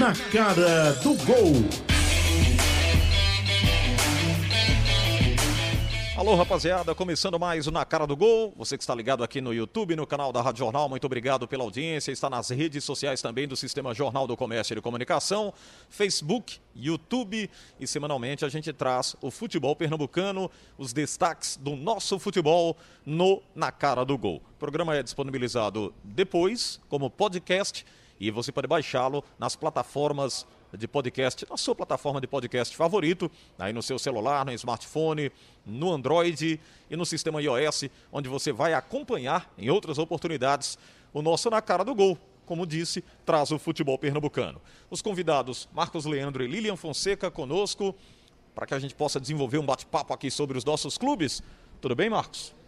Na cara do gol. Alô, rapaziada, começando mais o Na Cara do Gol. Você que está ligado aqui no YouTube, no canal da Rádio Jornal, muito obrigado pela audiência. Está nas redes sociais também do Sistema Jornal do Comércio e de Comunicação, Facebook, YouTube e semanalmente a gente traz o futebol pernambucano, os destaques do nosso futebol no Na Cara do Gol. O programa é disponibilizado depois como podcast e você pode baixá-lo nas plataformas de podcast, na sua plataforma de podcast favorito, aí no seu celular, no smartphone, no Android e no sistema iOS, onde você vai acompanhar em outras oportunidades o nosso Na Cara do Gol. Como disse, traz o futebol pernambucano. Os convidados Marcos Leandro e Lilian Fonseca conosco, para que a gente possa desenvolver um bate-papo aqui sobre os nossos clubes. Tudo bem, Marcos?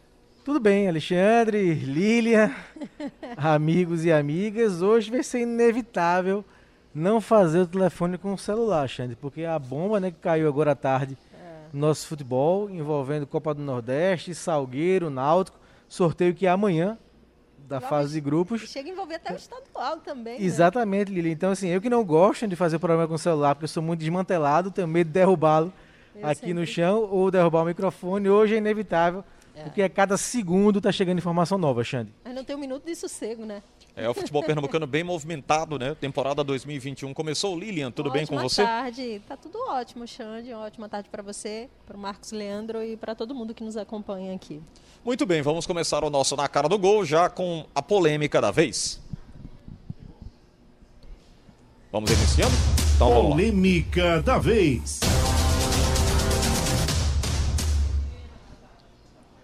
Tudo bem, Alexandre, Lilian, amigos e amigas. Hoje vai ser inevitável não fazer o telefone com o celular, Xande, porque a bomba né, que caiu agora à tarde no nosso futebol, envolvendo Copa do Nordeste, Salgueiro, Náutico, sorteio que é amanhã, da Logo fase de grupos. Chega a envolver até o estadual também. né? Exatamente, Lili. Então, assim, eu que não gosto de fazer programa com o celular, porque eu sou muito desmantelado, tenho medo de derrubá-lo aqui no sempre. chão ou derrubar o microfone. Hoje é inevitável, porque a cada segundo tá chegando informação nova, Xande. Mas não tem um minuto de sossego, né? É o futebol pernambucano bem movimentado, né? Temporada 2021 começou. Lilian, tudo bem com Ótima você? tarde. Tá tudo ótimo, Xande. Ótima tarde para você, para o Marcos Leandro e para todo mundo que nos acompanha aqui. Muito bem, vamos começar o nosso Na Cara do Gol já com a polêmica da vez. Vamos iniciando? Então vamos lá. Polêmica da vez.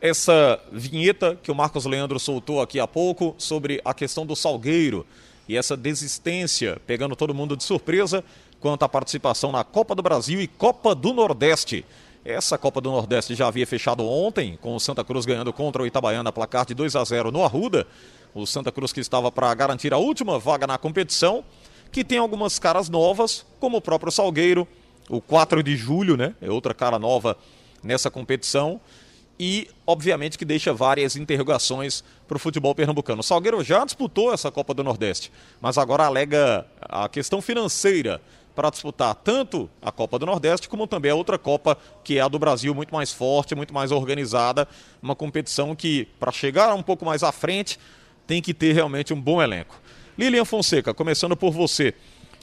Essa vinheta que o Marcos Leandro soltou aqui há pouco sobre a questão do Salgueiro e essa desistência pegando todo mundo de surpresa quanto à participação na Copa do Brasil e Copa do Nordeste. Essa Copa do Nordeste já havia fechado ontem, com o Santa Cruz ganhando contra o Itabaiana, placar de 2 a 0 no Arruda. O Santa Cruz que estava para garantir a última vaga na competição, que tem algumas caras novas, como o próprio Salgueiro, o 4 de julho, né? É outra cara nova nessa competição e, obviamente, que deixa várias interrogações para o futebol pernambucano. O Salgueiro já disputou essa Copa do Nordeste, mas agora alega a questão financeira para disputar tanto a Copa do Nordeste como também a outra Copa, que é a do Brasil, muito mais forte, muito mais organizada. Uma competição que, para chegar um pouco mais à frente, tem que ter realmente um bom elenco. Lilian Fonseca, começando por você.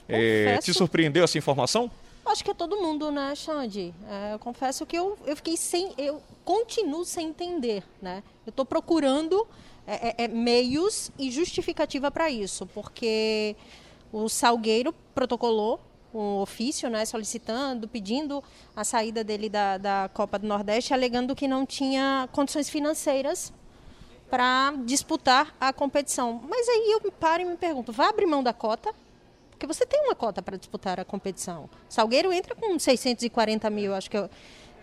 Confesso- te surpreendeu essa informação? Acho que é todo mundo, né, Xande? É, eu confesso que eu, eu fiquei sem. Eu continuo sem entender, né? Eu estou procurando é, é, é, meios e justificativa para isso, porque o Salgueiro protocolou um ofício, né, solicitando, pedindo a saída dele da, da Copa do Nordeste, alegando que não tinha condições financeiras para disputar a competição. Mas aí eu paro e me pergunto, vai abrir mão da cota? Porque você tem uma cota para disputar a competição. Salgueiro entra com 640 mil, acho que eu-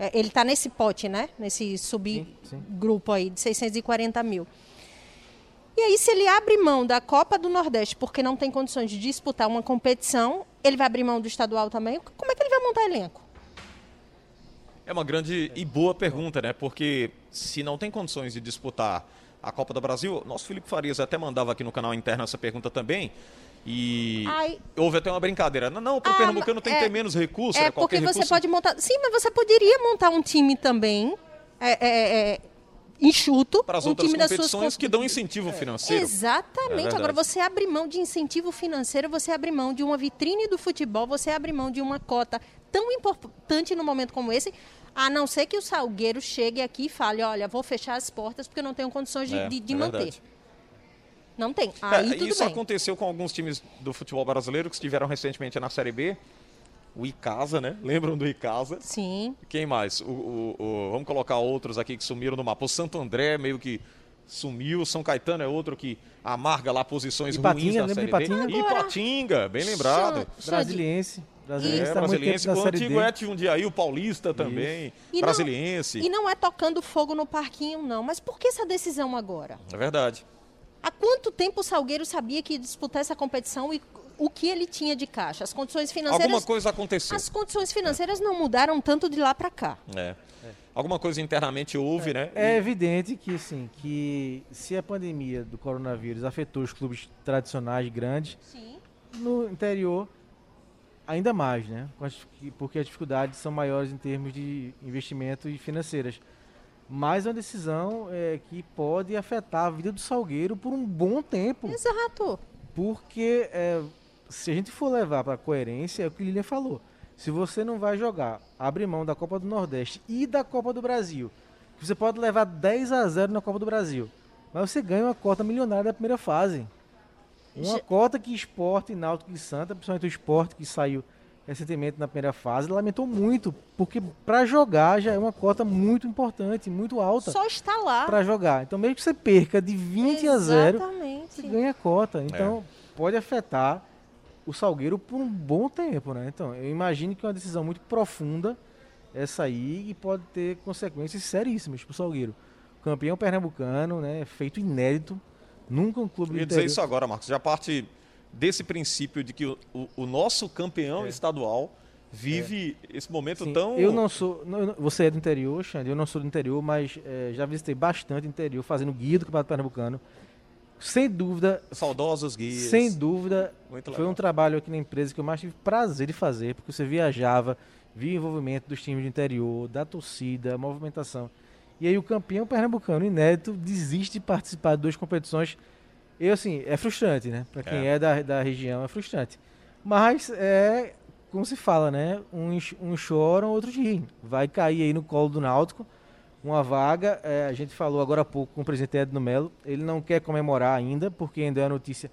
é, ele está nesse pote, né? Nesse subgrupo aí de 640 mil. E aí, se ele abre mão da Copa do Nordeste porque não tem condições de disputar uma competição, ele vai abrir mão do estadual também? Como é que ele vai montar elenco? É uma grande e boa pergunta, né? Porque se não tem condições de disputar a Copa do Brasil, nosso Felipe Farias até mandava aqui no canal interno essa pergunta também. E Ai. houve até uma brincadeira. Não, não, para o Ah, Pernambucano tem que é- ter menos recursos. É porque você recurso. pode montar. Sim, mas você poderia montar um time também é, é, é, enxuto. Para as um outras time das suas competições cons- que dão incentivo financeiro. É Exatamente. verdade. Agora, você abre mão de incentivo financeiro, você abre mão de uma vitrine do futebol, você abre mão de uma cota tão importante num momento como esse, a não ser que o Salgueiro chegue aqui e fale, olha, vou fechar as portas porque eu não tenho condições de, É, de- de é manter. verdade. Não tem. É, Aí tudo isso bem. aconteceu com alguns times do futebol brasileiro que estiveram recentemente na Série B. O Icasa, né? Lembram do Icasa? Sim. Quem mais? O, o- o- vamos colocar outros aqui que sumiram no mapa. O Santo André meio que sumiu. São Caetano é outro que amarga lá posições Ipatinga, ruins na Série de B. Ipatinga? Agora- Ipatinga, bem lembrado. Brasiliense. Brasiliense É, tá brasiliense. O na Série antigo D. é Jundiaí, o Paulista também. E não- brasiliense. E não é tocando fogo no parquinho, não. Mas por que essa decisão agora? É verdade. Há quanto tempo o Salgueiro sabia que ia disputar essa competição e o que ele tinha de caixa? As condições financeiras. Alguma coisa aconteceu. As condições financeiras não mudaram tanto de lá para cá. É. Alguma coisa internamente houve, né? É E- evidente que, assim, que se a pandemia do coronavírus afetou os clubes tradicionais grandes, Sim. no interior ainda mais, né? Porque as dificuldades são maiores em termos de investimento e financeiras. Mas é uma decisão é, que pode afetar a vida do Salgueiro por um bom tempo. Exato. Porque é, se a gente for levar para a coerência, é o que o Lilian falou. Se você não vai jogar, abre mão da Copa do Nordeste e da Copa do Brasil, você pode levar 10 a 0 na Copa do Brasil, mas você ganha uma cota milionária da primeira fase. Uma cota que esporte, náutico e Santa, principalmente o esporte que saiu recentemente na primeira fase, lamentou muito, porque para jogar já é uma cota muito importante, muito alta. Só está lá. Para jogar. Então, mesmo que você perca de 20 Exatamente. a 0, você ganha a cota. Então, é. pode afetar o Salgueiro por um bom tempo, né? Então, eu imagino que é uma decisão muito profunda essa aí e pode ter consequências seríssimas para o Salgueiro. Campeão pernambucano, né? Feito inédito. Nunca um clube. Eu ia dizer isso agora, Marcos. Já parte desse princípio de que o, o, o nosso campeão é. estadual vive é. esse momento Sim, tão. Eu não sou. Não, você é do interior, Xande, eu não sou do interior, mas é, já visitei bastante interior, fazendo guia do Campeonato Pernambucano. Sem dúvida. Saudosos guias. Sem dúvida. foi um trabalho aqui na empresa que eu mais tive prazer de fazer, porque você viajava, via o envolvimento dos times do interior, da torcida, a movimentação. E aí o campeão pernambucano inédito desiste de participar de duas competições. Eu, assim, é frustrante, né? Para quem é, é da, da região, é frustrante. Mas é, como se fala, né? Uns, uns choram, outros riem. Vai cair aí no colo do Náutico uma vaga. É, a gente falou agora há pouco com o presidente Edno Melo. Ele não quer comemorar ainda, porque ainda é a notícia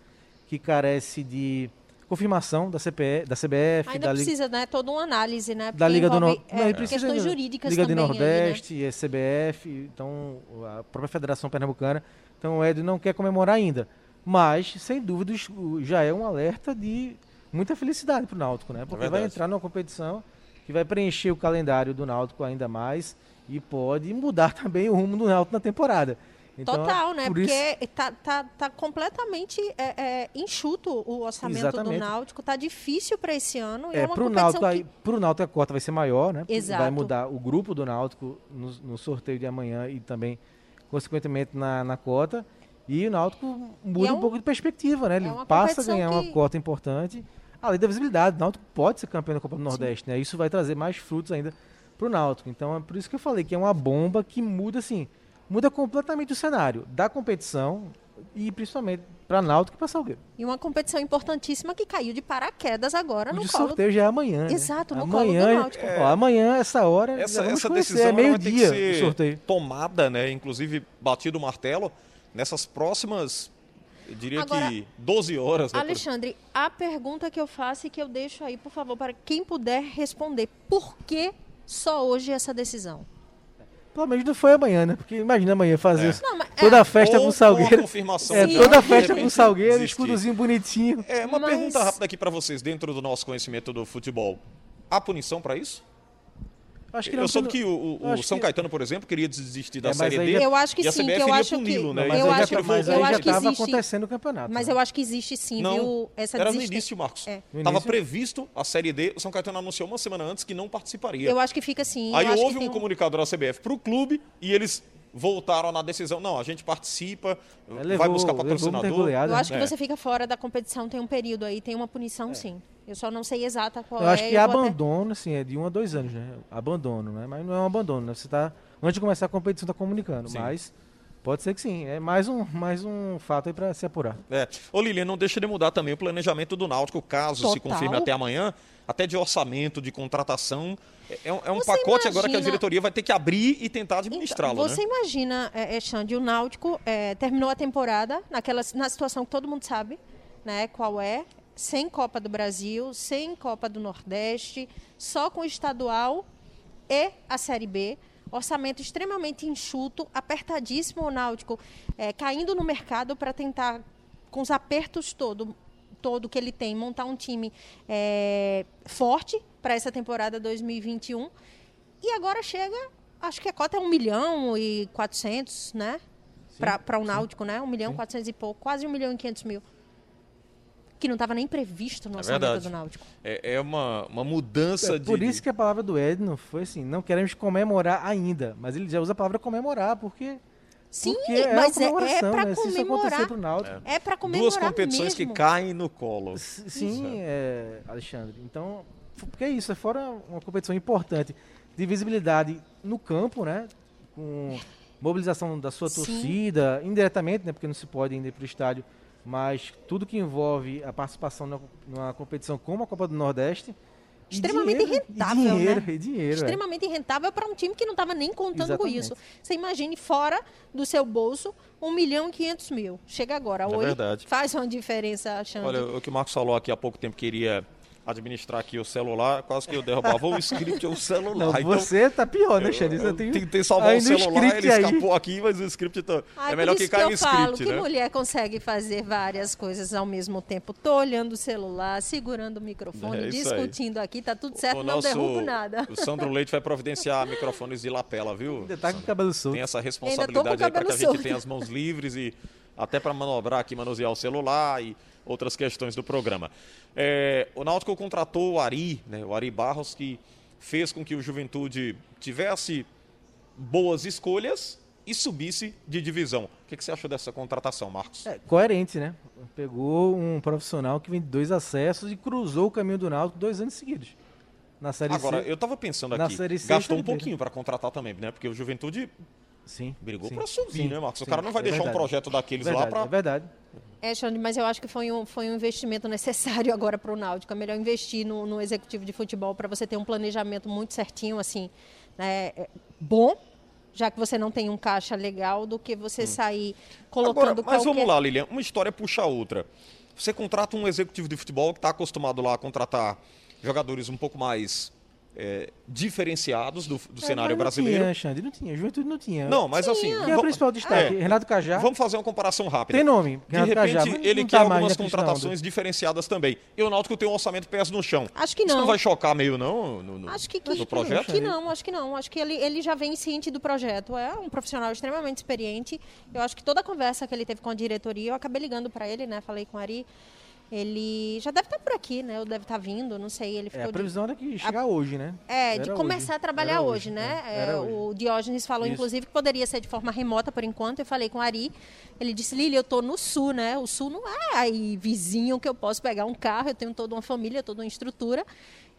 que carece de confirmação da CPE, da CBF, ainda da precisa, Liga, né, toda uma análise, né, da Liga do Nordeste, é, questões jurídicas Liga também do Nordeste, aí, né? CBF, então a própria Federação Pernambucana. Então o Ed não quer comemorar ainda, mas sem dúvida já é um alerta de muita felicidade para o Náutico, né? Porque é vai entrar numa competição que vai preencher o calendário do Náutico ainda mais e pode mudar também o rumo do Náutico na temporada. Então, Total, né? Por Porque isso... tá, tá, completamente é, é, enxuto o orçamento Exatamente. do Náutico. Tá difícil para esse ano. É, é uma pro Náutico, que... pro Náutico a cota vai ser maior, né? Exato. Vai mudar o grupo do Náutico no, no sorteio de amanhã e também, consequentemente, na, na cota. E o Náutico muda é um, um, pouco de perspectiva, né? Ele passa a ganhar que... uma cota importante. Além da visibilidade, o Náutico pode ser campeão da Copa do Nordeste, Sim. né? Isso vai trazer mais frutos ainda pro Náutico. Então é por isso que eu falei que é uma bomba que muda assim, muda completamente o cenário da competição e principalmente para Náutico e para Salgueiro. E uma competição importantíssima que caiu de paraquedas agora o no de colo. sorteio já é amanhã. Né? Exato, no amanhã, colo do Náutico. É... Ó, amanhã, essa hora, essa, essa conhecer, decisão é meio-dia o sorteio. Tomada, né? Inclusive batido o martelo nessas próximas eu diria Agora, que 12 horas. Né, Alexandre, a pergunta que eu faço e que eu deixo aí, por favor, para quem puder responder. Por que só hoje essa decisão? Pelo menos não foi amanhã, né? Porque imagina amanhã fazer é. não, toda é, a festa com Salgueiro. confirmação é, toda a festa com Salgueiro, escudozinho bonitinho. É, uma mas... pergunta rápida aqui para vocês, dentro do nosso conhecimento do futebol. Há punição para isso? Acho que eu soube que o, o São que... Caetano, por exemplo, queria desistir da é, Série D. Eu acho que sim, que eu acho que... Né? Mas eu acho, que, mas eu acho que estava acontecendo o campeonato. Mas né? eu acho que existe sim, não, viu? Essa era no início, Marcos. Estava é. previsto a Série D, o São Caetano anunciou uma semana antes que não participaria. Eu acho que fica assim. Aí houve um, um comunicado da CBF para o clube e eles voltaram na decisão. Não, a gente participa, levou, vai buscar patrocinador. Eu acho que é. você fica fora da competição, tem um período aí, tem uma punição é. sim. Eu só não sei exata qual eu é. Acho que abandono, até... assim, é de um a dois anos, né? Abandono, né? Mas não é um abandono, né? Você tá. Antes de começar a competição, tá comunicando. Sim. Mas. Pode ser que sim. É mais um, mais um fato aí para se apurar. É. Ô Lilian, não deixa de mudar também o planejamento do Náutico, caso Total. se confirme até amanhã, até de orçamento, de contratação. É, um, é um pacote imagina... agora que a diretoria vai ter que abrir e tentar administrá-lo. Então, você né? imagina, é, é, Xande, o Náutico é, terminou a temporada naquela, na situação que todo mundo sabe, né? Qual é? Sem Copa do Brasil, sem Copa do Nordeste, só com o estadual e a Série B. Orçamento extremamente enxuto, apertadíssimo o Náutico, é, caindo no mercado para tentar, com os apertos todo, todo que ele tem, montar um time é, forte para essa temporada 2021. E agora chega, acho que a cota é 1 milhão e 400, né? Para o Náutico, sim. né? 1 milhão e 400 e pouco, quase 1 milhão e 500 mil que não estava nem previsto no é orçamento verdade. do Náutico. É, é uma, uma mudança é, de... Por isso que a palavra do Edno foi assim, não queremos comemorar ainda, mas ele já usa a palavra comemorar, porque Sim, Porque é mas é, é comemoração, para né? Se isso acontecer comemorar. pro Náutico, É para comemorar Duas competições mesmo. que caem no colo. S- Sim, é, Alexandre. Então, porque é isso, é fora uma competição importante de visibilidade no campo, né? Com mobilização da sua Sim. torcida, indiretamente, né? Porque não se pode ainda ir para o estádio, mas tudo que envolve a participação na, numa competição como a Copa do Nordeste. Extremamente dinheiro, rentável, e dinheiro, né? E dinheiro, é. extremamente rentável para um time que não estava nem contando com Exatamente. isso. Você imagine fora do seu bolso 1 milhão e 500 mil. Chega agora, É oi, verdade. faz uma diferença, Xande. Olha, o que o Marcos falou aqui há pouco tempo que iria administrar aqui o celular, quase que eu derrubava o script ou o celular. Não, Então, você tá pior, né, Xande? eu, eu tentei salvar o celular, script ele aí. escapou aqui, mas o script tá... Ai, é melhor que caia que no eu falo script, que né? mulher consegue fazer várias coisas ao mesmo tempo. Tô olhando o celular, segurando o microfone, É isso aí. discutindo aqui, tá tudo certo, o não nosso- derrubo nada. O Sandro Leite vai providenciar microfones de lapela, viu? Ainda tá com o cabelo solto. Tem essa responsabilidade o aí para que a gente tenha as mãos livres e até para manobrar aqui, manusear o celular e outras questões do programa. É, o Náutico contratou o Ari, né, o Ari Barros, que fez com que o Juventude tivesse boas escolhas e subisse de divisão. O que, que você achou dessa contratação, Marcos? É, coerente, né? Pegou um profissional que vem de dois acessos e cruzou o caminho do Náutico dois anos seguidos. Na Série Agora, C. eu estava pensando aqui, C, gastou um pouquinho para contratar também, né? Porque o Juventude Sim. brigou para subir, sim, né, Marcos? O sim, cara não vai é deixar um verdade. projeto daqueles verdade, lá para É verdade. É, Xande, mas eu acho que foi um, foi um investimento necessário agora para o Náutico. É melhor investir no, no executivo de futebol para você ter um planejamento muito certinho, assim, né, é, bom, já que você não tem um caixa legal, do que você sair colocando Agora, mas qualquer... vamos lá, Lilian. Uma história puxa a outra. Você contrata um executivo de futebol que está acostumado lá a contratar jogadores um pouco mais é, diferenciados do, do É, cenário não brasileiro. Tinha, Xande, não tinha. Juventude não tinha. Não, mas assim. Quem é o principal destaque? é, Renato Cajá. Vamos fazer uma comparação rápida. Tem nome. De Renato repente, Cajá, ele não quer tá algumas contratações diferenciadas também. E o Náutico tem um orçamento pés no chão. Acho que Isso não. não vai chocar meio, não? No, no- Acho que, no que, projeto? que não, acho que não. Acho que ele, ele já vem ciente do projeto. É um profissional extremamente experiente. Eu acho que toda a conversa que ele teve com a diretoria, eu acabei ligando para ele, né? Falei com o Ari. Ele já deve estar por aqui, né? Ou deve estar vindo, não sei. Ele É, ficou a de- previsão era que chegar hoje, né? É, de Era começar hoje. a trabalhar Era hoje, né? é, É, o Diógenes falou, Isso. inclusive, que poderia ser de forma remota por enquanto. Eu falei com o Ari. Ele disse, Lili, eu tô no sul, né? O sul não é aí vizinho que eu posso pegar um carro. Eu tenho toda uma família, toda uma estrutura.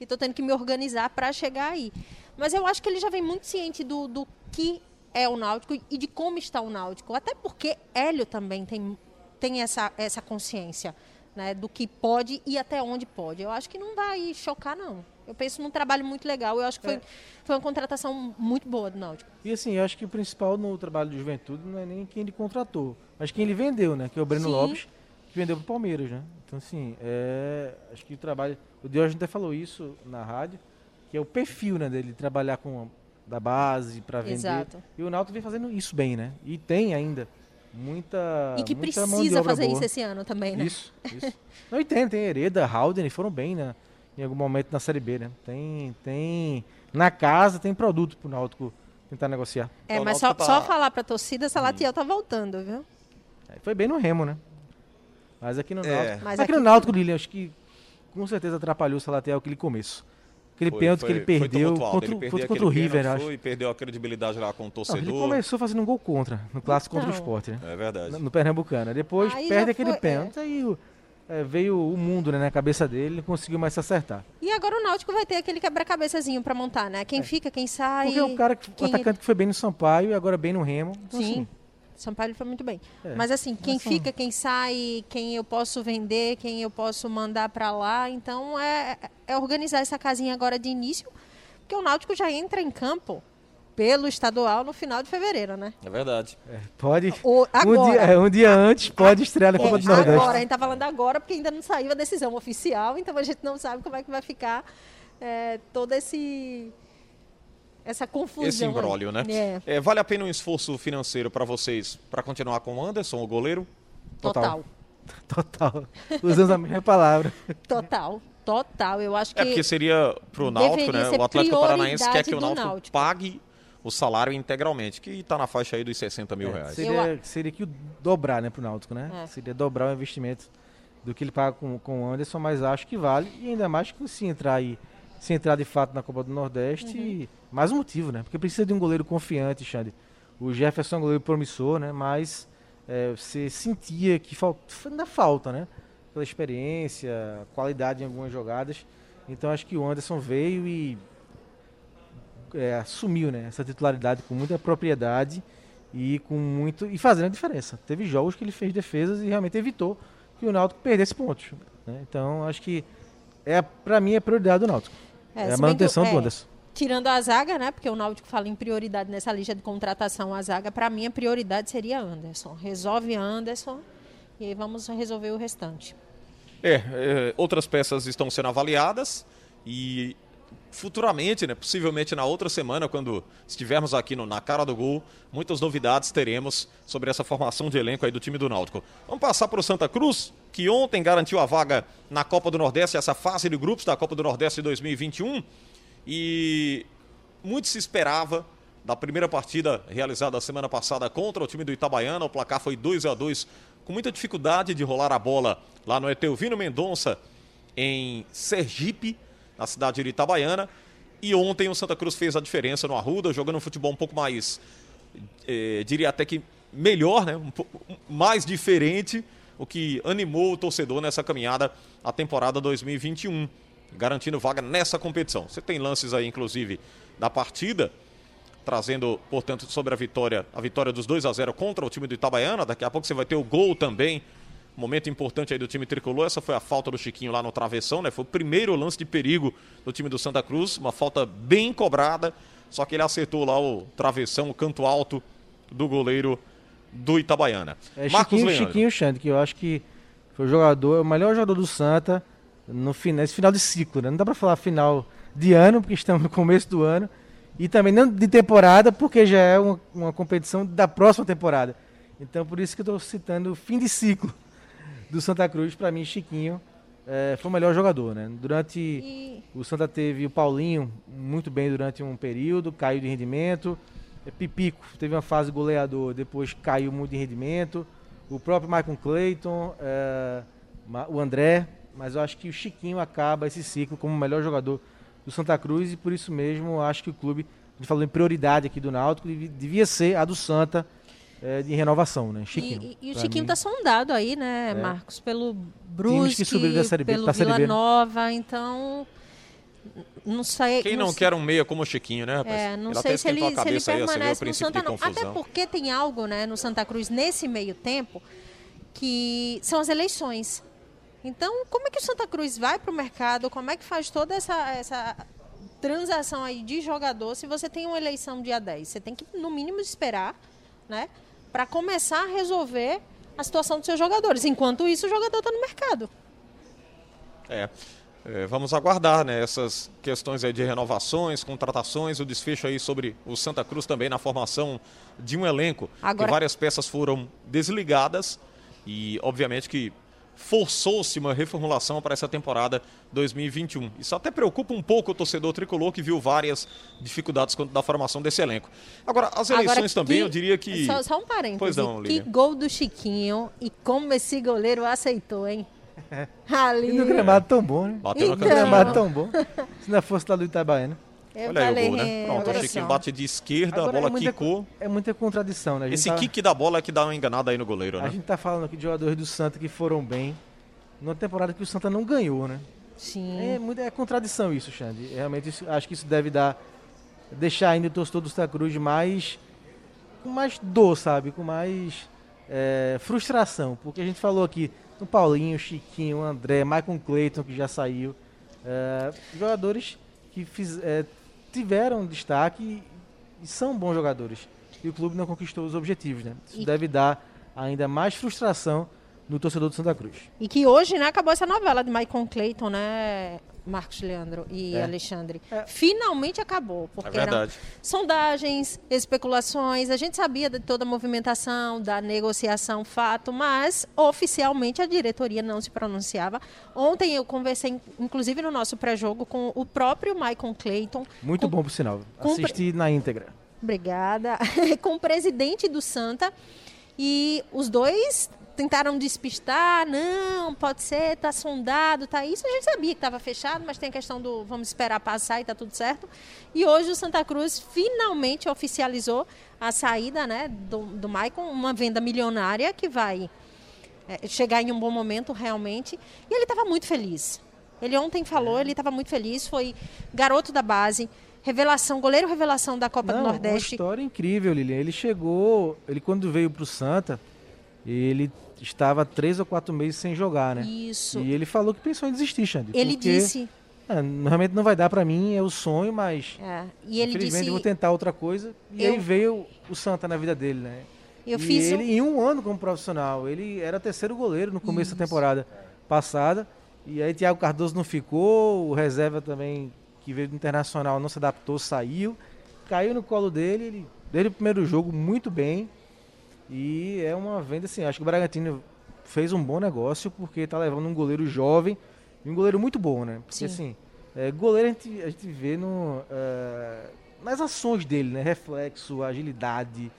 E tô tendo que me organizar para chegar aí. Mas eu acho que ele já vem muito ciente do, do que é o Náutico e de como está o Náutico. Até porque Hélio também tem, tem essa, essa consciência né, do que pode e até onde pode. Eu acho que não vai chocar, não. Eu penso num trabalho muito legal. Eu acho que foi, É. foi uma contratação muito boa do Náutico. E assim, eu acho que o principal no trabalho de juventude não é nem quem ele contratou, mas quem ele vendeu, né? Que é o Breno Sim. Lopes, que vendeu pro Palmeiras, né? Então, assim, é, acho que o trabalho. O Diógenes até falou isso na rádio, que é o perfil né, dele trabalhar com da base para vender. Exato. E o Náutico vem fazendo isso bem, né? E tem ainda muita. e que muita mão de precisa obra fazer boa. isso esse ano também, né? Isso, isso. Não, e tem, tem Hereda, Halden, foram bem né, em algum momento na Série B, né? Tem, tem. Na casa tem produto pro Náutico tentar negociar. É, O mas só, tá- só falar pra torcida, Salatiel tá voltando, viu? É, Foi bem no Remo, né? Mas aqui no É. Náutico. Mas aqui, aqui- no Náutico, Lilian, acho que com certeza atrapalhou o Salatiel aquele começo. Aquele Foi- pênalti foi- que ele perdeu tumultuado. contra, Ele o- perdeu contra, contra o River, acho. Foi, perdeu a credibilidade lá com o Não, ele torcedor. começou fazendo um gol contra, no clássico contra o Então. Sport, né? É verdade. No, no Pernambucano. Depois Aí perde aquele foi- é. pênalti e o- é, veio o mundo né, na cabeça dele, não conseguiu mais se acertar. E agora o Náutico vai ter aquele quebra-cabeçazinho pra montar, né? Quem fica, quem sai. É. Porque é um cara, que, quem- atacante que foi bem no Sampaio e agora bem no Remo. Então, Sim. assim, São Paulo foi muito bem. É. Mas assim, quem são- fica, quem sai, quem eu posso vender, quem eu posso mandar pra lá. Então é, é organizar essa casinha agora de início, porque o Náutico já entra em campo pelo estadual no final de fevereiro, né? É verdade. é, pode. O- Um agora. dia, é, um dia antes pode estrear na Copa É, do Nordeste. agora, a gente tá falando agora porque ainda não saiu a decisão oficial, então a gente não sabe como é que vai ficar é, todo esse essa confusão. Esse imbróglio, né? É, É, vale a pena um esforço financeiro para vocês para continuar com o Anderson, o goleiro? total. Total. Usando a mesma palavra. Total. Total. Eu acho que É porque seria pro Náutico, deveria né? O Atlético Paranaense quer que o Náutico, Náutico. pague o salário integralmente, que está na faixa aí dos 60 mil É, reais. seria, seria que o dobrar, né, pro Náutico, né? É. Seria dobrar o investimento do que ele paga com, com o Anderson, mas acho que vale. E ainda mais que se entrar aí, se entrar de fato na Copa do Nordeste, Uhum. mais um motivo, né? Porque precisa de um goleiro confiante, Xande. O Jefferson é um goleiro promissor, né? Mas é, você sentia que falta, ainda falta, né? Pela experiência, qualidade em algumas jogadas. Então acho que o Anderson veio e é, assumiu né, essa titularidade com muita propriedade e com muito e fazendo a diferença. Teve jogos que ele fez defesas e realmente evitou que o Náutico perdesse pontos. Né? Então acho que é para mim é prioridade do Náutico. É, é a manutenção do é, Anderson. Tirando a zaga, né? Porque o Náutico fala em prioridade nessa lista de contratação a zaga, para mim a prioridade seria Anderson. Resolve Anderson e aí vamos resolver o restante. É, é, outras peças estão sendo avaliadas e futuramente, né, possivelmente na outra semana, quando estivermos aqui no, na cara do gol, muitas novidades teremos sobre essa formação de elenco aí do time do Náutico. Vamos passar para o Santa Cruz, que ontem garantiu a vaga na Copa do Nordeste, essa fase de grupos da Copa do Nordeste 2021. E muito se esperava da primeira partida realizada semana passada contra o time do Itabaiana. O placar foi 2 a 2 com muita dificuldade de rolar a bola lá no Etelvino Mendonça, em Sergipe na cidade de Itabaiana. E ontem o Santa Cruz fez a diferença no Arruda, jogando um futebol um pouco mais, eh, diria até que melhor, né? um mais diferente, o que animou o torcedor nessa caminhada a temporada 2021, garantindo vaga nessa competição. Você tem lances aí, inclusive, da partida, trazendo, portanto, sobre a vitória, a vitória dos 2 a 0 contra o time do Itabaiana. Daqui a pouco você vai ter o gol também Momento importante aí do time tricolor. Essa foi a falta do Chiquinho lá no travessão, né? Foi o primeiro lance de perigo do time do Santa Cruz. Uma falta bem cobrada. Só que ele acertou lá o travessão, o canto alto do goleiro do Itabaiana. É Marcos Chiquinho, Leandro. Chiquinho Xande, que eu acho que foi o jogador, o melhor jogador do Santa no final, nesse final de ciclo, né? Não dá para falar final de ano, porque estamos no começo do ano. E também não de temporada, porque já é uma, uma competição da próxima temporada. Então, por isso que eu estou citando o fim de ciclo do Santa Cruz, para mim, Chiquinho é, foi o melhor jogador, né? Durante e... o Santa teve o Paulinho muito bem durante um período, caiu de rendimento. É, Pipico teve uma fase goleador, depois caiu muito de rendimento. O próprio Michael Clayton, é, o André, mas eu acho que o Chiquinho acaba esse ciclo como o melhor jogador do Santa Cruz e por isso mesmo acho que o clube, a gente falou em prioridade aqui do Náutico, devia ser a do Santa é, de renovação, né? Chiquinho. E, e o Chiquinho está sondado aí, né, é. Marcos, pelo Brusque, pelo Vila B, né? Nova, então não sei. Quem não, não quer um meia como o Chiquinho, né, rapaz? É, não sei se ele, se ele permanece no Santa não. Até porque tem algo, né, no Santa Cruz nesse meio tempo que são as eleições. Então, como é que o Santa Cruz vai para o mercado? Como é que faz toda essa, essa transação aí de jogador se você tem uma eleição dia 10? Você tem que, no mínimo, esperar, né? para começar a resolver a situação dos seus jogadores. Enquanto isso, o jogador está no mercado. É. É, vamos aguardar né, essas questões aí de renovações, contratações, o desfecho aí sobre o Santa Cruz também na formação de um elenco. Agora... várias peças foram desligadas e, obviamente, que forçou-se uma reformulação para essa temporada 2021. Isso até preocupa um pouco o torcedor tricolor que viu várias dificuldades da formação desse elenco. Agora, as eleições Agora, também, eu diria que. Só, só um parênteses. Pois não, que gol do Chiquinho e como esse goleiro aceitou, hein? Ali. E no gramado tão bom, né? Bateu então... no gramado tão bom. Se não fosse lá do Itabaiana. Eu Olha aí o gol, né? Pronto, o Chiquinho bate de esquerda, Agora a bola é muita, quicou. É muita contradição, né? Esse tá... kick da bola é que dá uma enganada aí no goleiro, né? A gente tá falando aqui de jogadores do Santa que foram bem numa temporada que o Santa não ganhou, né? Sim. É, muito, é contradição isso, Xande. Realmente isso, acho que isso deve dar deixar ainda o torcedor do Santa Cruz mais com mais dor, sabe? Com mais é, frustração, porque a gente falou aqui no Paulinho, Chiquinho, André, Michael Clayton que já saiu, é, jogadores que fiz, é, tiveram destaque e, são bons jogadores. E o clube não conquistou os objetivos, né? Isso e... deve dar ainda mais frustração no torcedor do Santa Cruz. E que hoje, né, acabou essa novela de Michael Clayton, né, Marcos Leandro e é. Alexandre. É. Finalmente acabou, porque é eram sondagens, especulações, a gente sabia de toda a movimentação, da negociação, fato, mas oficialmente a diretoria não se pronunciava. Ontem eu conversei, inclusive no nosso pré-jogo, com o próprio Michael Clayton. Muito com, bom, por sinal. Assisti na íntegra. Obrigada. com o presidente do Santa. E os dois tentaram despistar, não, pode ser, tá sondado, tá isso. A gente sabia que estava fechado, mas tem a questão do vamos esperar passar e tá tudo certo. E hoje o Santa Cruz finalmente oficializou a saída né, do, do Maicon, uma venda milionária que vai é, chegar em um bom momento realmente. E ele estava muito feliz. Ele ontem falou, ele estava muito feliz, foi garoto da base, revelação, goleiro revelação da Copa Não, do Nordeste. Uma história incrível, Lilian. Ele chegou, ele quando veio para o Santa, ele estava três ou quatro meses sem jogar, né? Isso. E ele falou que pensou em desistir, Xande. Ele disse. É, realmente não vai dar para mim, é o sonho, mas. É, e ele infelizmente disse. eu vou tentar outra coisa. E eu, aí veio o Santa na vida dele, né? Eu e fiz ele, um... em um ano como profissional, ele era terceiro goleiro no começo Isso. da temporada passada. E aí Thiago Cardoso não ficou, o reserva também, que veio do Internacional, não se adaptou, saiu. Caiu no colo dele, ele, desde o primeiro jogo, muito bem. E é uma venda assim, acho que o Bragantino fez um bom negócio, porque está levando um goleiro jovem e um goleiro muito bom, né? Porque Sim. assim, é, goleiro a gente, a gente vê no, uh, nas ações dele, né? Reflexo, agilidade.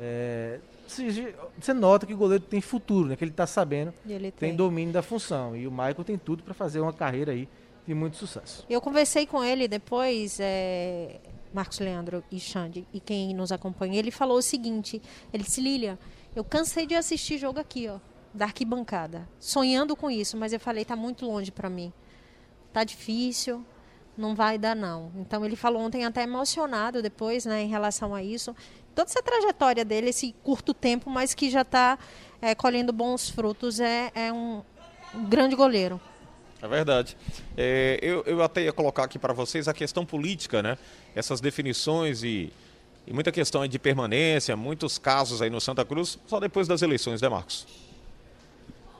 É, você nota que o goleiro tem futuro, né? Que ele está sabendo, ele tem. tem. domínio da função. E o Michael tem tudo para fazer uma carreira aí de muito sucesso. Eu conversei com ele depois, é, Marcos Leandro e Xande, e quem nos acompanha, ele falou o seguinte, ele disse, Lilia, eu cansei de assistir jogo aqui, ó, da arquibancada, sonhando com isso, mas eu falei, tá muito longe para mim. Tá difícil, não vai dar não. Então ele falou ontem até emocionado depois, né, em relação a isso toda essa trajetória dele, esse curto tempo, mas que já está é, colhendo bons frutos, é, é um, um, grande goleiro. É verdade. É, eu, eu até ia colocar aqui para vocês a questão política, né? Essas definições e, e muita questão de permanência, muitos casos aí no Santa Cruz, só depois das eleições, né, Marcos?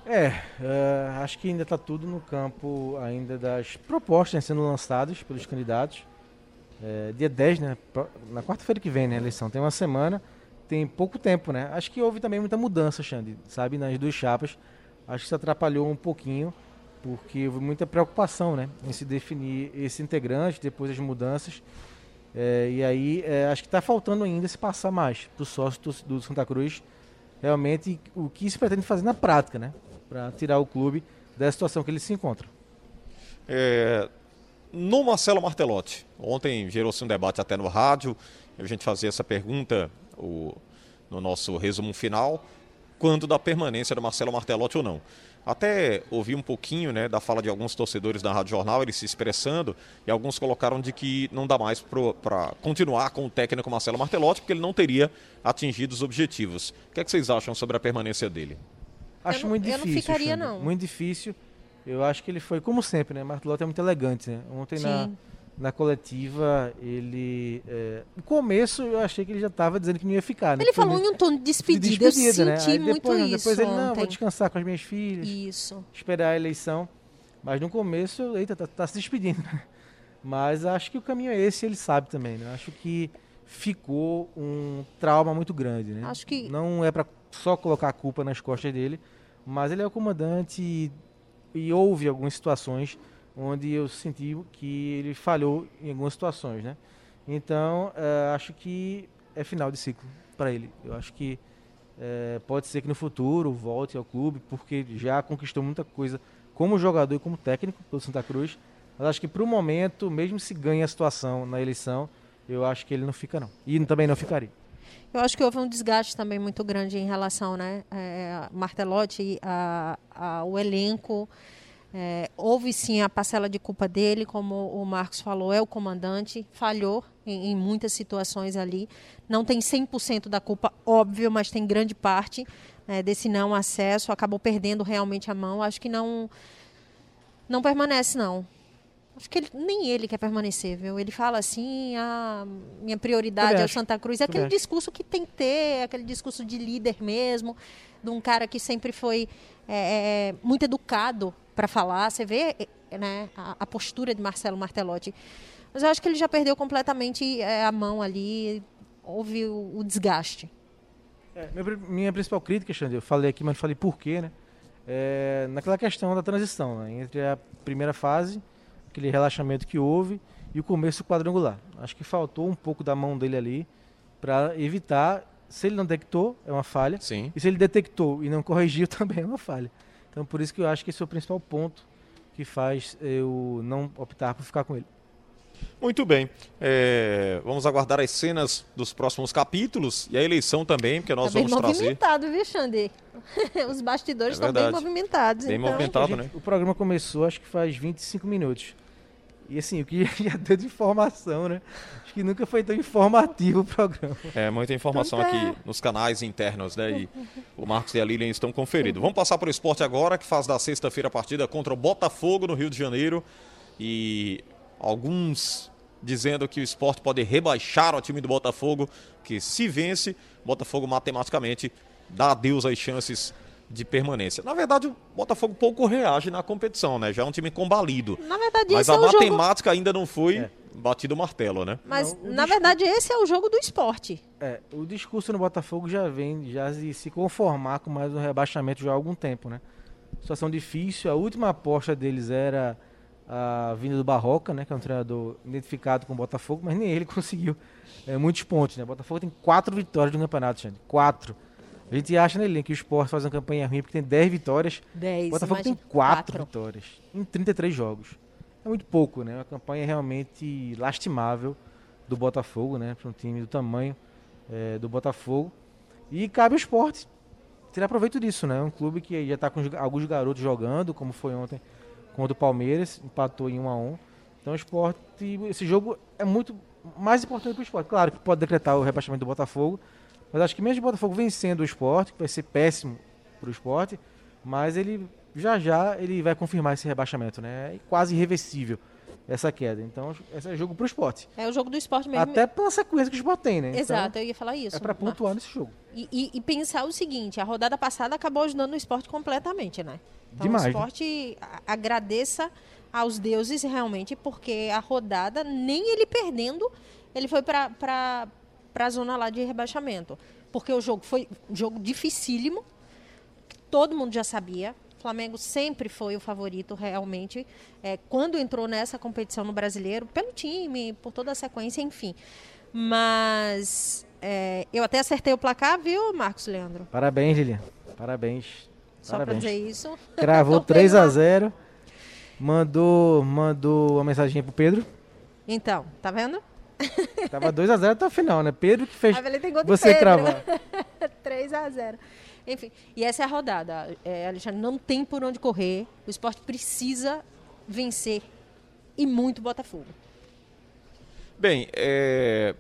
É, uh, acho que ainda está tudo no campo ainda das propostas sendo lançadas pelos candidatos. É, dia 10, né? Na quarta-feira que vem, né? A eleição. Tem uma semana, tem pouco tempo, né? Acho que houve também muita mudança, Xande, sabe? Nas duas chapas. Acho que se atrapalhou um pouquinho, porque houve muita preocupação, né? Em se definir esse integrante, depois das mudanças. É, e aí, é, acho que está faltando ainda se passar mais para o sócio do, do Santa Cruz. Realmente, o que se pretende fazer na prática, né? Para tirar o clube da situação que ele se encontra. É, no Marcelo Martelotti, ontem gerou-se um debate até no rádio, a gente fazia essa pergunta o, no nosso resumo final, quando da permanência do Marcelo Martelotti ou não. Até ouvi um pouquinho né, da fala de alguns torcedores da Rádio Jornal, eles se expressando, e alguns colocaram de que não dá mais para continuar com o técnico Marcelo Martelotti, porque ele não teria atingido os objetivos. O que, é que vocês acham sobre a permanência dele? Acho não, muito difícil. Eu não ficaria, Xandra. não. Muito difícil. Eu acho que ele foi, como sempre, né? Martelotti é muito elegante, né? Ontem na, na coletiva, ele. É, no começo eu achei que ele já estava dizendo que não ia ficar. Né? Ele falou em um tom de despedida, de despedida eu né? senti muito depois, isso. Depois ele, não, vou descansar com as minhas filhas. Isso. Esperar a eleição. Mas no começo, eita, tá, tá se despedindo. Né? Mas acho que o caminho é esse, ele sabe também, né? Acho que ficou um trauma muito grande, né? Acho que não é para só colocar a culpa nas costas dele, mas ele é o comandante e houve algumas situações onde eu senti que ele falhou em algumas situações, né? Então, uh, acho que é final de ciclo para ele. Eu acho que uh, pode ser que no futuro volte ao clube, porque já conquistou muita coisa como jogador e como técnico pelo Santa Cruz. Mas acho que para o momento, mesmo se ganha a situação na eleição, eu acho que ele não fica não. E também não ficaria. Eu acho que houve um desgaste também muito grande em relação, né, é, Martelotti, a, a, o elenco. É, houve sim a parcela de culpa dele, como o Marcos falou, é o comandante, falhou em, em muitas situações ali. Não tem 100% da culpa, óbvio, mas tem grande parte né, desse não acesso. Acabou perdendo realmente a mão. Acho que não, não permanece, não. Acho que ele, nem ele quer permanecer, viu? Ele fala assim, a ah, minha prioridade é o Santa Cruz. É aquele discurso que tem que ter, aquele discurso de líder mesmo, de um cara que sempre foi é, é muito educado para falar. Você vê né, a, a, postura de Marcelo Martelotti. Mas eu acho que ele já perdeu completamente é, a mão ali, houve o, o desgaste. É, minha, minha, principal crítica, Xande, eu falei aqui, mas falei por quê, né? É, naquela questão da transição, né, entre a primeira fase aquele relaxamento que houve e o começo quadrangular. Acho que faltou um pouco da mão dele ali para evitar Se ele não detectou, é uma falha. Sim. E se ele detectou e não corrigiu, também é uma falha. Então por isso que eu acho que esse é o principal ponto que faz eu não optar por ficar com ele. Muito bem. É, vamos aguardar as cenas dos próximos capítulos e a eleição também, porque nós tá bem vamos trazer. movimentado, viu, Xande? Os bastidores É estão bem movimentados. Bem então... movimentado. A né? O programa começou, acho que faz 25 minutos. E assim, o que já deu de informação, né? Acho que nunca foi tão informativo o programa. É, muita informação Então tá. aqui nos canais internos, né? E o Marcos e a Lilian estão conferindo. Vamos passar para o esporte agora, que faz da sexta-feira a partida contra o Botafogo no Rio de Janeiro. E alguns dizendo que o esporte pode rebaixar o time do Botafogo, que se vence, o Botafogo matematicamente dá adeus às chances de permanência. Na verdade, o Botafogo pouco reage na competição, né? Já é um time combalido. Na verdade, Mas a é o jogo. matemática ainda não foi É. batido o martelo, né? Mas, Não, o na discurso- verdade, esse é o jogo do esporte. É, o discurso no Botafogo já vem já de se conformar com mais um rebaixamento já há algum tempo, né? Situação difícil. A última aposta deles era a vinda do Barroca, né? Que é um treinador identificado com o Botafogo, mas nem ele conseguiu é, muitos pontos, né? O Botafogo tem quatro vitórias no campeonato, Xande. Quatro. A gente acha, né, Lilian, que o Sport faz uma campanha ruim porque tem 10 vitórias. 10. O Botafogo tem imagina. quatro vitórias em 33 jogos. É muito pouco, né? Uma campanha realmente lastimável do Botafogo, né? Para um time do tamanho eh, do Botafogo. E cabe ao esporte tirar proveito disso, né? Um clube que já está com alguns garotos jogando, como foi ontem contra o Palmeiras, empatou em 1 a 1 Então o esporte, esse jogo é muito mais importante para o esporte. Claro que pode decretar o rebaixamento do Botafogo, mas acho que mesmo o Botafogo vencendo o esporte, que vai ser péssimo para o esporte, mas ele já já ele vai confirmar esse rebaixamento, né? É quase irreversível essa queda. Então, esse é jogo para o esporte. É o jogo do esporte mesmo. Até pela sequência que o esporte tem, né? Então, Exato, eu ia falar isso. é para pontuar nesse jogo. E, e- e pensar o seguinte, a rodada passada acabou ajudando o esporte completamente, né? Então Demais, o né? esporte agradeça aos deuses realmente, porque a rodada, nem ele perdendo, ele foi para a zona lá de rebaixamento. Porque o jogo foi um jogo dificílimo, todo mundo já sabia. O Flamengo sempre foi o favorito, realmente, é, quando entrou nessa competição no brasileiro, pelo time, por toda a sequência, enfim. Mas é, eu até acertei o placar, viu, Marcos Leandro? Parabéns, Lilian. Parabéns. Só para dizer isso. Cravou Tô 3 a feliz. 0 Mandou, mandou uma mensagem pro Pedro. Então, tá vendo? Tava 2 a 0 até o final, né? Pedro que fez A Belém tem gol de você Pedro. cravar. 3 a 0 Enfim, e essa é a rodada. É, Alexandre, não tem por onde correr. O esporte precisa vencer. E muito Botafogo. Bem, é,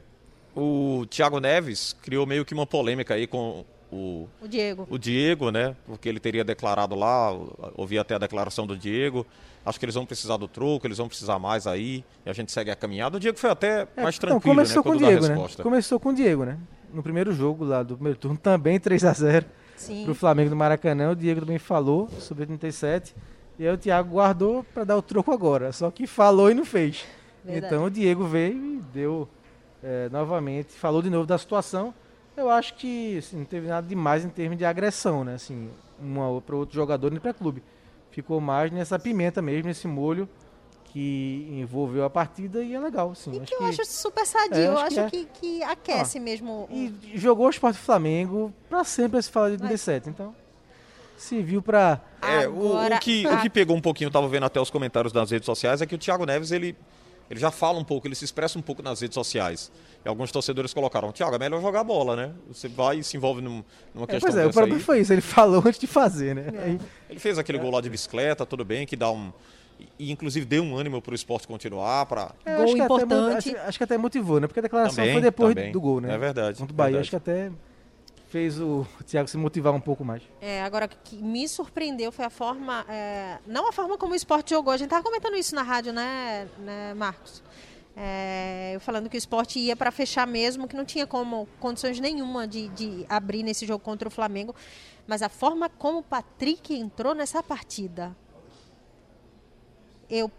o Thiago Neves criou meio que uma polêmica aí com o, O Diego. o Diego, né? Porque ele teria declarado lá, ouvi até a declaração do Diego. Acho que eles vão precisar do troco, eles vão precisar mais aí. E a gente segue a caminhada. O Diego foi até É, mais não, tranquilo, né? começou com o Diego, né? resposta. Começou com o Diego, né? No primeiro jogo lá do primeiro turno, também 3 a 0 Sim. pro Flamengo do Maracanã. O Diego também falou sobre o 37. E aí o Thiago guardou para dar o troco agora. Só que falou e não fez. Verdade. Então o Diego veio e deu é, novamente, falou de novo da situação. Eu acho que assim, não teve nada demais em termos de agressão, né? Assim, uma para outro jogador nem para clube. Ficou mais nessa pimenta mesmo, nesse molho que envolveu a partida e é legal, assim. E acho que eu que- acho super sadio. É, eu acho acho que que, que aquece mesmo. o- E jogou o Sport Flamengo pra sempre se falar de 37. Então, se viu pra. É, o- o, que, a- o que pegou um pouquinho, eu tava vendo até os comentários nas redes sociais, é que o Thiago Neves, ele, ele já fala um pouco, ele se expressa um pouco nas redes sociais. E alguns torcedores colocaram, Thiago, é melhor jogar bola, né? Você vai e se envolve num- numa É, questão pois é, o problema aí. foi isso. Ele falou antes de fazer, né? É. Aí, Ele fez aquele gol lá de bicicleta, tudo bem, que dá um... E inclusive deu um ânimo pro esporte continuar, para é, Gol acho que até importante. acho, acho que até motivou, né? Porque a declaração Também, foi depois também. do gol, né? É verdade, Contra o Bahia. verdade. Acho que até fez o Thiago se motivar um pouco mais. É, agora, o que me surpreendeu foi a forma. é, não a forma como o esporte jogou. A gente tava comentando isso na rádio, né, né Marcos? É, eu falando que o esporte ia para fechar mesmo, que não tinha como condições nenhuma de, de abrir nesse jogo contra o Flamengo. Mas a forma como o Patrick entrou nessa partida. Eu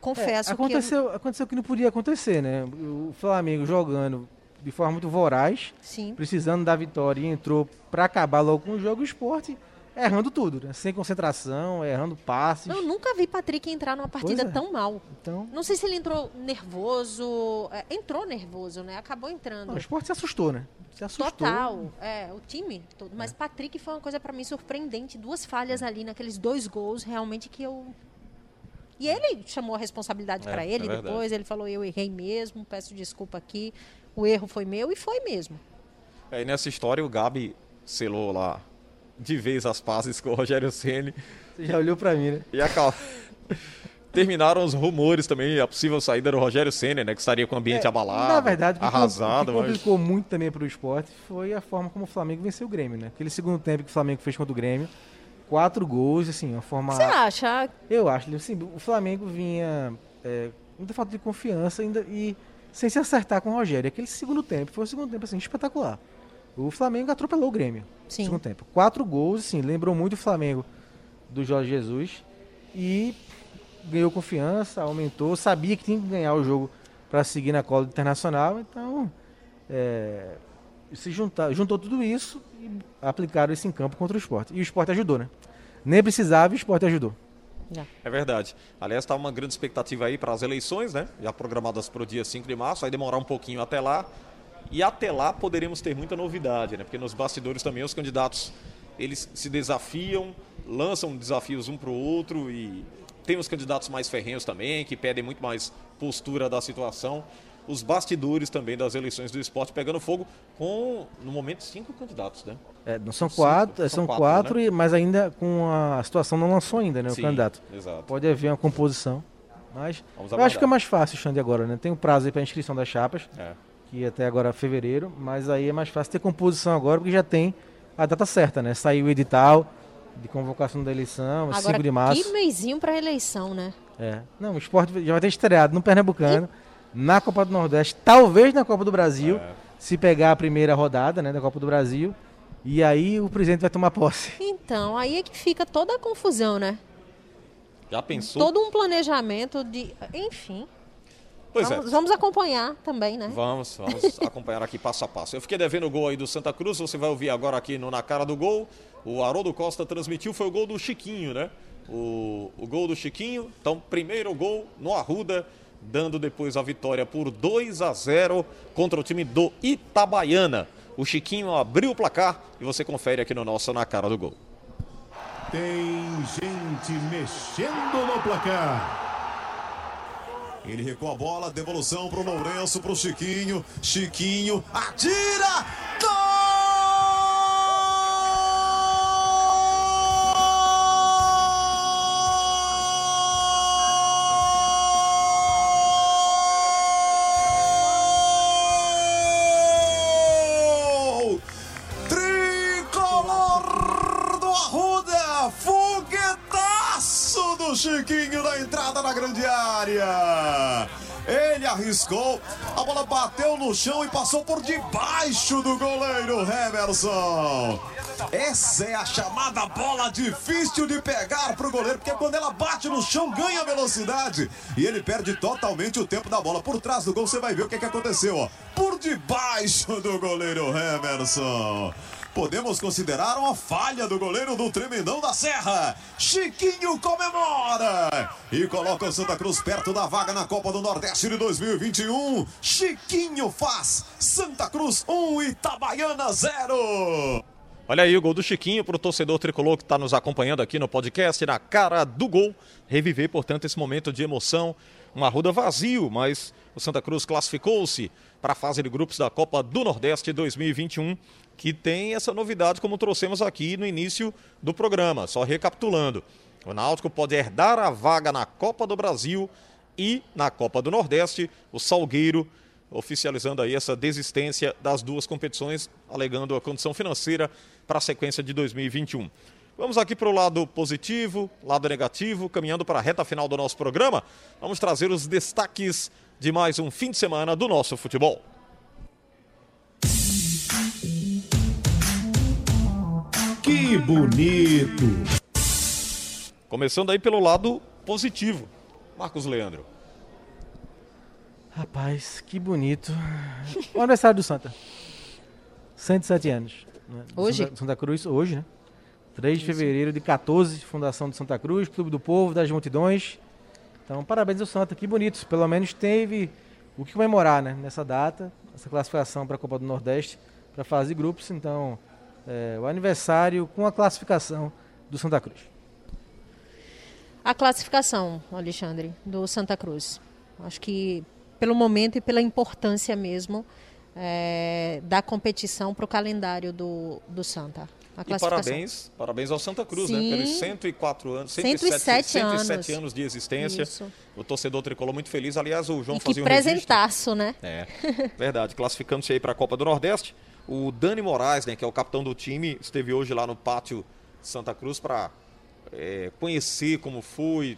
confesso É, aconteceu, aconteceu o que não podia acontecer, né? O Flamengo jogando de forma muito voraz. Sim. precisando da vitória e entrou pra acabar logo com o jogo. O esporte errando tudo, né? Sem concentração, errando passes. Eu nunca vi Patrick entrar numa partida é. tão mal. Então, Não sei se ele entrou nervoso. é, entrou nervoso, né? Acabou não, entrando. o esporte se assustou, né? Se assustou. Total. É, o time todo. É. Mas Patrick foi uma coisa pra mim surpreendente. Duas falhas ali naqueles dois gols, realmente que eu. E ele chamou a responsabilidade É, pra ele é verdade. depois. Ele falou: eu errei mesmo, peço desculpa aqui. O erro foi meu e foi mesmo. É, e nessa história o Gabi selou lá de vez as pazes com o Rogério Ceni Você já olhou pra mim, né? e acabou. Terminaram os rumores também, a possível saída do Rogério Ceni, né? Que estaria com o ambiente É, abalado, Na verdade, o arrasado. o que mas- complicou muito também pro esporte foi a forma como o Flamengo venceu o Grêmio, né? Aquele segundo tempo que o Flamengo fez contra o Grêmio, quatro gols, assim, uma forma... Você acha? Eu acho, assim, o Flamengo vinha é, muita falta de confiança ainda e sem se acertar com o Rogério. Aquele segundo tempo foi um segundo tempo assim, espetacular. O Flamengo atropelou o Grêmio Sim. no segundo tempo. Quatro gols, assim, lembrou muito o Flamengo do Jorge Jesus e ganhou confiança, aumentou, sabia que tinha que ganhar o jogo para seguir na cola internacional, então é, se juntar, juntou tudo isso e aplicaram isso em campo contra o esporte. E o esporte ajudou, né? Nem precisava e o esporte ajudou. É verdade. Aliás, está uma grande expectativa aí para as eleições, né? Já programadas para o dia 5 de março, vai demorar um pouquinho até lá. E até lá poderemos ter muita novidade, né? Porque nos bastidores também os candidatos, eles se desafiam, lançam desafios um para o outro e tem os candidatos mais ferrenhos também, que pedem muito mais postura da situação. Os bastidores também das eleições do esporte pegando fogo com, no momento, cinco candidatos, né? É, não são Cinco, quatro, é, são são quatro, quatro, né? e- mas ainda com a situação não lançou ainda, né? O Sim, candidato. Exato. Pode haver uma composição. Mas eu acho que é mais fácil, Xande, agora, né? Tem um prazo aí para inscrição das chapas, É. que até agora é fevereiro, mas aí é mais fácil ter composição agora, porque já tem a data certa, né? Saiu o edital de convocação da eleição, Agora, 5 de março. que meizinho pra eleição, né? É. Não, o esporte já vai ter estreado no Pernambucano, na Copa do Nordeste, talvez na Copa do Brasil, É. se pegar a primeira rodada né, da Copa do Brasil. E aí o presidente vai tomar posse. Então, aí é que fica toda a confusão, né? Já pensou? Todo um planejamento de. Enfim. Pois é. vamos, vamos acompanhar também, né? Vamos, vamos acompanhar aqui passo a passo. Eu fiquei devendo o gol aí do Santa Cruz, você vai ouvir agora aqui no Na Cara do Gol. O Haroldo Costa transmitiu, foi o gol do Chiquinho, né? O, o gol do Chiquinho. Então, primeiro gol no Arruda, dando depois a vitória por 2 a 0 contra o time do Itabaiana. O Chiquinho abriu o placar e você confere aqui no nosso Na Cara do Gol. Tem gente mexendo no placar. Ele recua a bola, devolução pro Lourenço, pro Chiquinho. Chiquinho atira! Gol! Arriscou, a bola bateu no chão e passou por debaixo do goleiro Hemerson. Essa é a chamada bola difícil de pegar pro goleiro, porque quando ela bate no chão ganha velocidade e ele perde totalmente o tempo da bola. Por trás do gol você vai ver o que, que aconteceu, ó. Por debaixo do goleiro Hemerson. Podemos considerar uma falha do goleiro do Tremendão da Serra. Chiquinho comemora e coloca o Santa Cruz perto da vaga na Copa do Nordeste de 2021. Chiquinho faz Santa Cruz 1 Itabaiana 0. Olha aí o gol do Chiquinho para o torcedor tricolor que está nos acompanhando aqui no podcast, na cara do gol. Reviver, portanto, esse momento de emoção. Uma ruda vazio, mas o Santa Cruz classificou-se para a fase de grupos da Copa do Nordeste 2021, que tem essa novidade, como trouxemos aqui no início do programa. Só recapitulando: o Náutico pode herdar a vaga na Copa do Brasil e na Copa do Nordeste. O Salgueiro oficializando aí essa desistência das duas competições, alegando a condição financeira para a sequência de 2021. Vamos aqui para o lado positivo, lado negativo, caminhando para a reta final do nosso programa. Vamos trazer os destaques de mais um fim de semana do nosso futebol. Que bonito. Começando aí pelo lado positivo. Marcos Leandro. Rapaz, que bonito. O aniversário do Santa. 107 anos. né? Hoje? Santa, Santa Cruz, hoje, né? 3 de fevereiro de 14, Fundação de Santa Cruz, Clube do Povo, das Multidões. Então, parabéns ao Santa, que bonito. Pelo menos teve o que comemorar né, nessa data, essa classificação para a Copa do Nordeste, para a fase de grupos. Então, é, o aniversário com a classificação do Santa Cruz. A classificação, Alexandre, do Santa Cruz. Acho que pelo momento e pela importância mesmo é, da competição para o calendário do, do Santa. E parabéns, parabéns ao Santa Cruz, né? Sim. né? Pelos 104 anos, 107 107 anos. anos de existência. Isso. O torcedor tricolor muito feliz. Aliás, o João E que fazia um registro. presentaço, né? É, verdade. Classificando-se aí para a Copa do Nordeste. O Dani Moraes, né, que é o capitão do time, esteve hoje lá no pátio Santa Cruz para conhecer como foi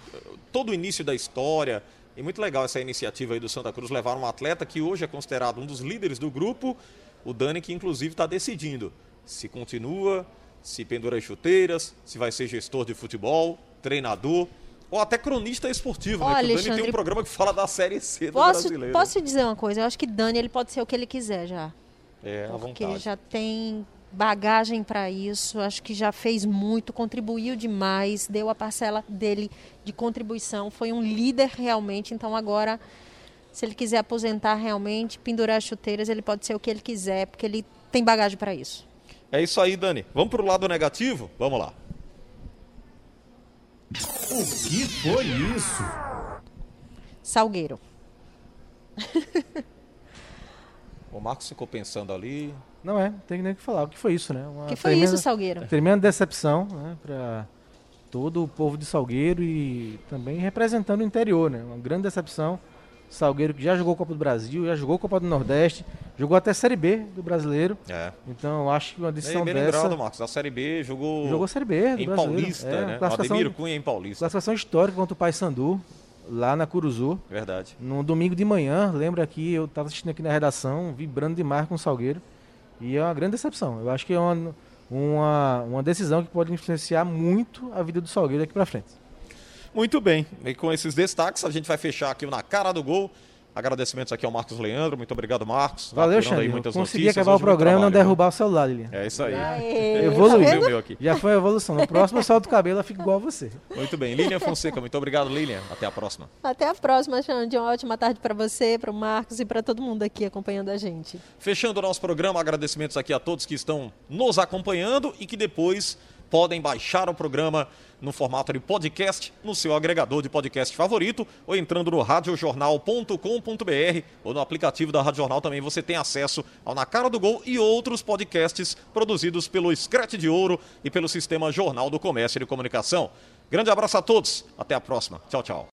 todo o início da história. E muito legal essa iniciativa aí do Santa Cruz levar um atleta que hoje é considerado um dos líderes do grupo, o Dani, que inclusive está decidindo se continua, se pendura as chuteiras, se vai ser gestor de futebol, treinador ou até cronista esportivo, né? Olha, Que o Dani tem um programa que fala da Série C do Posso, brasileiro. posso te dizer uma coisa? Eu acho que Dani ele pode ser o que ele quiser já. É, à Porque vontade. já tem bagagem para isso, acho que já fez muito, contribuiu demais, deu a parcela dele de contribuição, foi um líder realmente, então agora se ele quiser aposentar realmente, pendurar as chuteiras, ele pode ser o que ele quiser, porque ele tem bagagem para isso. É isso aí, Dani. Vamos pro lado negativo? Vamos lá. O que foi isso? Salgueiro. O Marcos ficou pensando ali. Não é, tem nem o que falar. O que foi isso, né? Uma que foi tremenda- isso, Salgueiro? Tremenda decepção né, para todo o povo de Salgueiro e também representando o interior, né? Uma grande decepção. Salgueiro que já jogou Copa do Brasil, já jogou Copa do Nordeste, jogou até Série B do brasileiro. É. Então acho que uma decisão bem dessa. lembrado, Marcos. A Série B jogou, Jogou Série B do em brasileiro. Paulista, É, né? O classificação, Ademir Cunha em Paulista. classificação histórica contra o Paysandu, lá na Curuzu. Verdade. No domingo de manhã, lembra que eu estava assistindo aqui na redação, vibrando demais com o Salgueiro. E é uma grande decepção. Eu acho que é uma, uma, uma decisão que pode influenciar muito a vida do Salgueiro daqui para frente. Muito bem. E com esses destaques, a gente vai fechar aqui o na cara do gol. Agradecimentos aqui ao Marcos Leandro. Muito obrigado, Marcos. Valeu, aí Xande. muitas Consegui notícias. acabar o Hoje muito programa e não derrubar o celular, Lilian. É isso aí. Aê, Evolui. tá. Já foi a evolução. No próximo eu solto o cabelo e fico igual a você. Muito bem. Lilian Fonseca, muito obrigado, Lilian. Até a próxima. Até a próxima, Xande. Uma ótima tarde para você, para o Marcos e para todo mundo aqui acompanhando a gente. Fechando o nosso programa, agradecimentos aqui a todos que estão nos acompanhando e que depois podem baixar o programa no formato de podcast no seu agregador de podcast favorito ou entrando no radiojornal.com.br ou no aplicativo da Rádio Jornal também você tem acesso ao Na Cara do Gol e outros podcasts produzidos pelo Scratch de Ouro e pelo Sistema Jornal do Comércio e de Comunicação. Grande abraço a todos, até a próxima. Tchau, tchau.